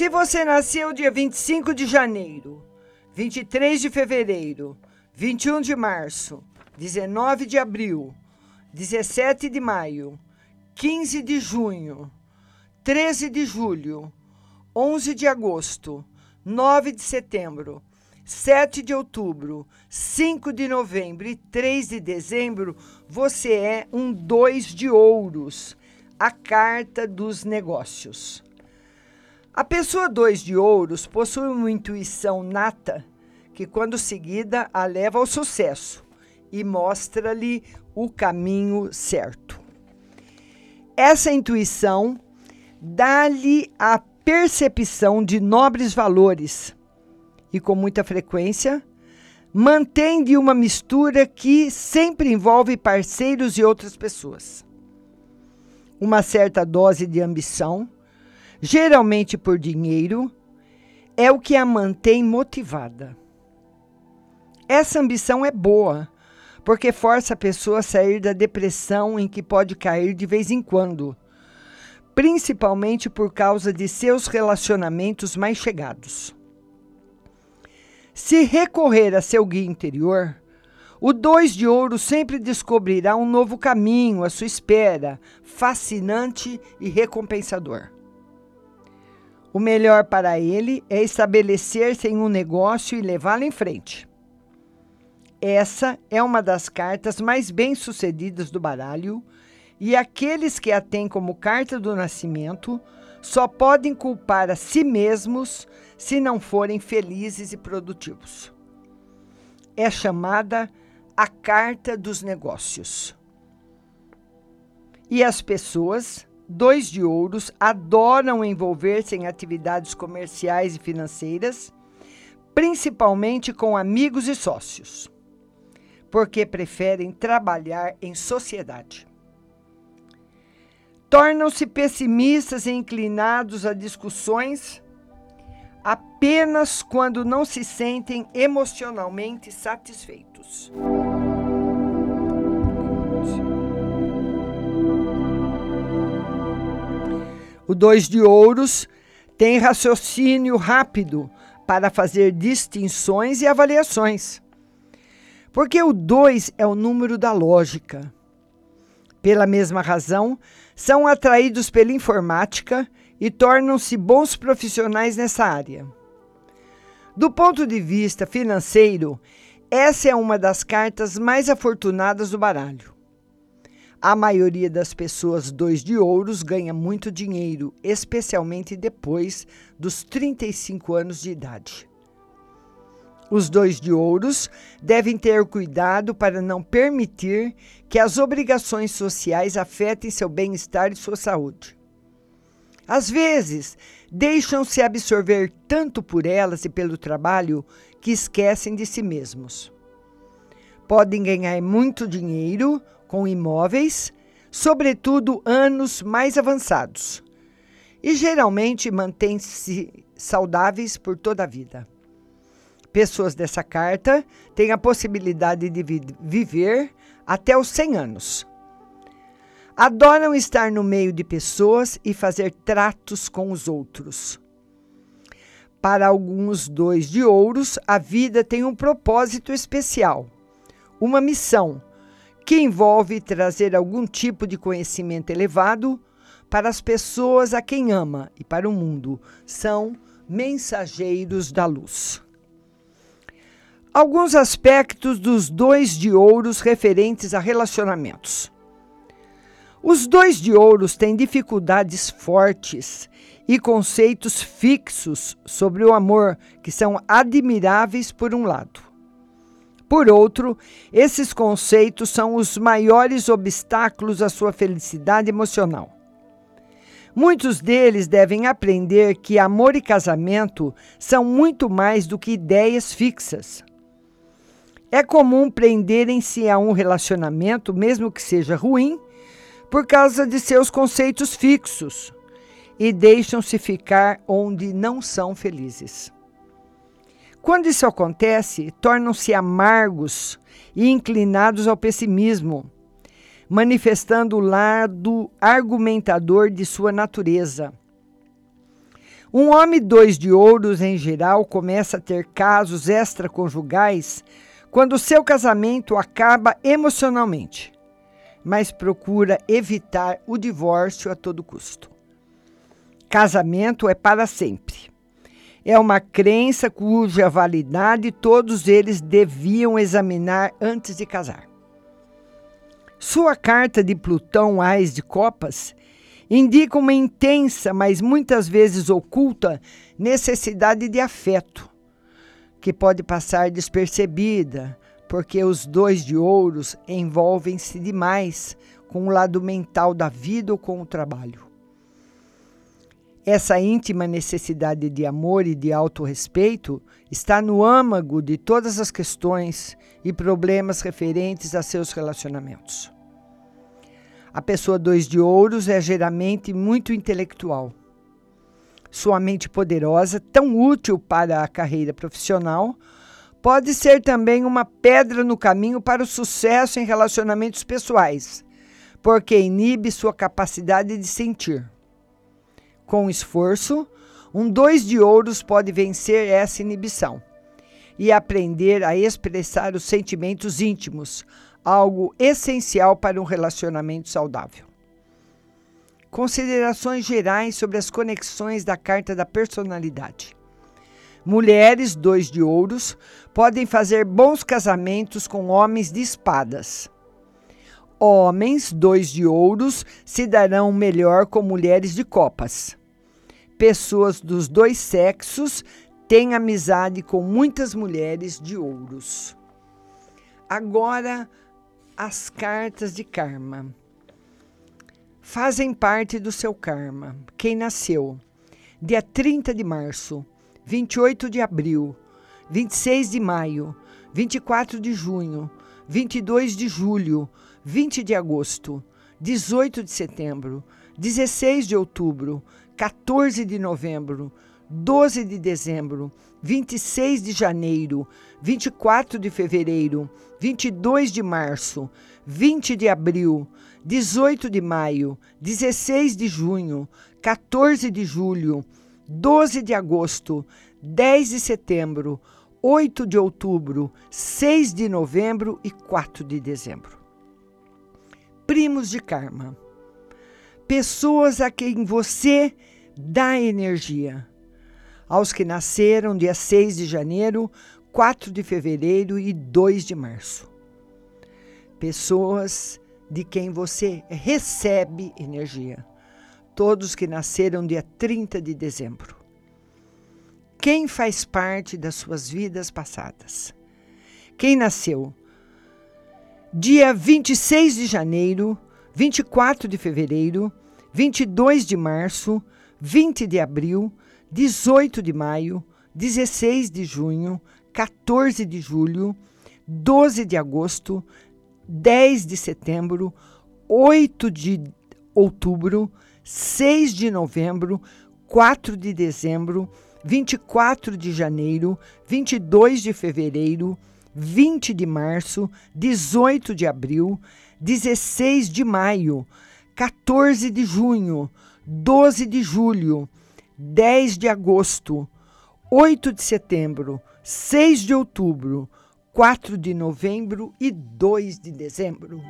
Se você nasceu dia 25 de janeiro, 23 de fevereiro, 21 de março, 19 de abril, 17 de maio, 15 de junho, 13 de julho, 11 de agosto, 9 de setembro, 7 de outubro, 5 de novembro e 3 de dezembro, você é um dois de ouros, a carta dos negócios. A pessoa dois de ouros possui uma intuição nata que, quando seguida, a leva ao sucesso e mostra-lhe o caminho certo. Essa intuição dá-lhe a percepção de nobres valores e, com muita frequência, mantém de uma mistura que sempre envolve parceiros e outras pessoas. Uma certa dose de ambição, geralmente por dinheiro, é o que a mantém motivada. Essa ambição é boa, porque força a pessoa a sair da depressão em que pode cair de vez em quando, principalmente por causa de seus relacionamentos mais chegados. Se recorrer a seu guia interior, o dois de ouro sempre descobrirá um novo caminho à sua espera, fascinante e recompensador. O melhor para ele é estabelecer-se em um negócio e levá-lo em frente. Essa é uma das cartas mais bem-sucedidas do baralho, e aqueles que a têm como carta do nascimento só podem culpar a si mesmos se não forem felizes e produtivos. É chamada a carta dos negócios. E as pessoas, dois de ouros, adoram envolver-se em atividades comerciais e financeiras, principalmente com amigos e sócios porque preferem trabalhar em sociedade. Tornam-se pessimistas e inclinados a discussões apenas quando não se sentem emocionalmente satisfeitos. O dois de ouros tem raciocínio rápido para fazer distinções e avaliações. Porque o 2 é o número da lógica. Pela mesma razão, são atraídos pela informática e tornam-se bons profissionais nessa área. Do ponto de vista financeiro, essa é uma das cartas mais afortunadas do baralho. A maioria das pessoas dois de ouros ganha muito dinheiro, especialmente depois dos 35 anos de idade. Os dois de ouros devem ter cuidado para não permitir que as obrigações sociais afetem seu bem-estar e sua saúde. Às vezes, deixam-se absorver tanto por elas e pelo trabalho que esquecem de si mesmos. Podem ganhar muito dinheiro com imóveis, sobretudo anos mais avançados, e geralmente mantêm-se saudáveis por toda a vida pessoas dessa carta têm a possibilidade de vi viver até os 100 anos. Adoram estar no meio de pessoas e fazer tratos com os outros. Para alguns dois de ouros, a vida tem um propósito especial, uma missão que envolve trazer algum tipo de conhecimento elevado para as pessoas a quem ama e para o mundo. São mensageiros da luz. Alguns aspectos dos dois de ouros referentes a relacionamentos. Os dois de ouros têm dificuldades fortes e conceitos fixos sobre o amor que são admiráveis por um lado. Por outro, esses conceitos são os maiores obstáculos à sua felicidade emocional. Muitos deles devem aprender que amor e casamento são muito mais do que ideias fixas. É comum prenderem-se a um relacionamento, mesmo que seja ruim, por causa de seus conceitos fixos e deixam-se ficar onde não são felizes. Quando isso acontece, tornam-se amargos e inclinados ao pessimismo, manifestando o lado argumentador de sua natureza. Um homem dois de ouros, em geral, começa a ter casos extraconjugais quando seu casamento acaba emocionalmente, mas procura evitar o divórcio a todo custo. Casamento é para sempre. É uma crença cuja validade todos eles deviam examinar antes de casar. Sua carta de Plutão Ais de Copas indica uma intensa, mas muitas vezes oculta, necessidade de afeto, que pode passar despercebida, porque os dois de ouros envolvem-se demais com o lado mental da vida ou com o trabalho. Essa íntima necessidade de amor e de autorrespeito está no âmago de todas as questões e problemas referentes a seus relacionamentos. A pessoa dois de ouros é geralmente muito intelectual. Sua mente poderosa, tão útil para a carreira profissional, pode ser também uma pedra no caminho para o sucesso em relacionamentos pessoais, porque inibe sua capacidade de sentir. Com esforço, um dois de ouros pode vencer essa inibição e aprender a expressar os sentimentos íntimos, algo essencial para um relacionamento saudável. Considerações gerais sobre as conexões da carta da personalidade. Mulheres, dois de ouros, podem fazer bons casamentos com homens de espadas. Homens, dois de ouros, se darão melhor com mulheres de copas. Pessoas dos dois sexos têm amizade com muitas mulheres de ouros. Agora, as cartas de karma fazem parte do seu karma. Quem nasceu dia 30 de março, 28 de abril, 26 de maio, 24 de junho, 22 de julho, 20 de agosto, 18 de setembro, 16 de outubro, 14 de novembro, 12 de dezembro, 26 de janeiro, 24 de fevereiro, 22 de março, 20 de abril, 18 de maio, 16 de junho, 14 de julho, 12 de agosto, 10 de setembro, 8 de outubro, 6 de novembro e 4 de dezembro. Primos de karma. Pessoas a quem você dá energia aos que nasceram dia 6 de janeiro, 4 de fevereiro e 2 de março. Pessoas de quem você recebe energia. Todos que nasceram dia 30 de dezembro. Quem faz parte das suas vidas passadas? Quem nasceu dia 26 de janeiro, 24 de fevereiro, 22 de março, 20 de abril, 18 de maio, 16 de junho, 14 de julho, 12 de agosto, 10 de setembro, 8 de outubro, 6 de novembro, 4 de dezembro, 24 de janeiro, 22 de fevereiro, 20 de março, 18 de abril, 16 de maio, 14 de junho, 12 de julho, 10 de agosto, 8 de setembro, 6 de outubro, 4 de novembro e 2 de dezembro.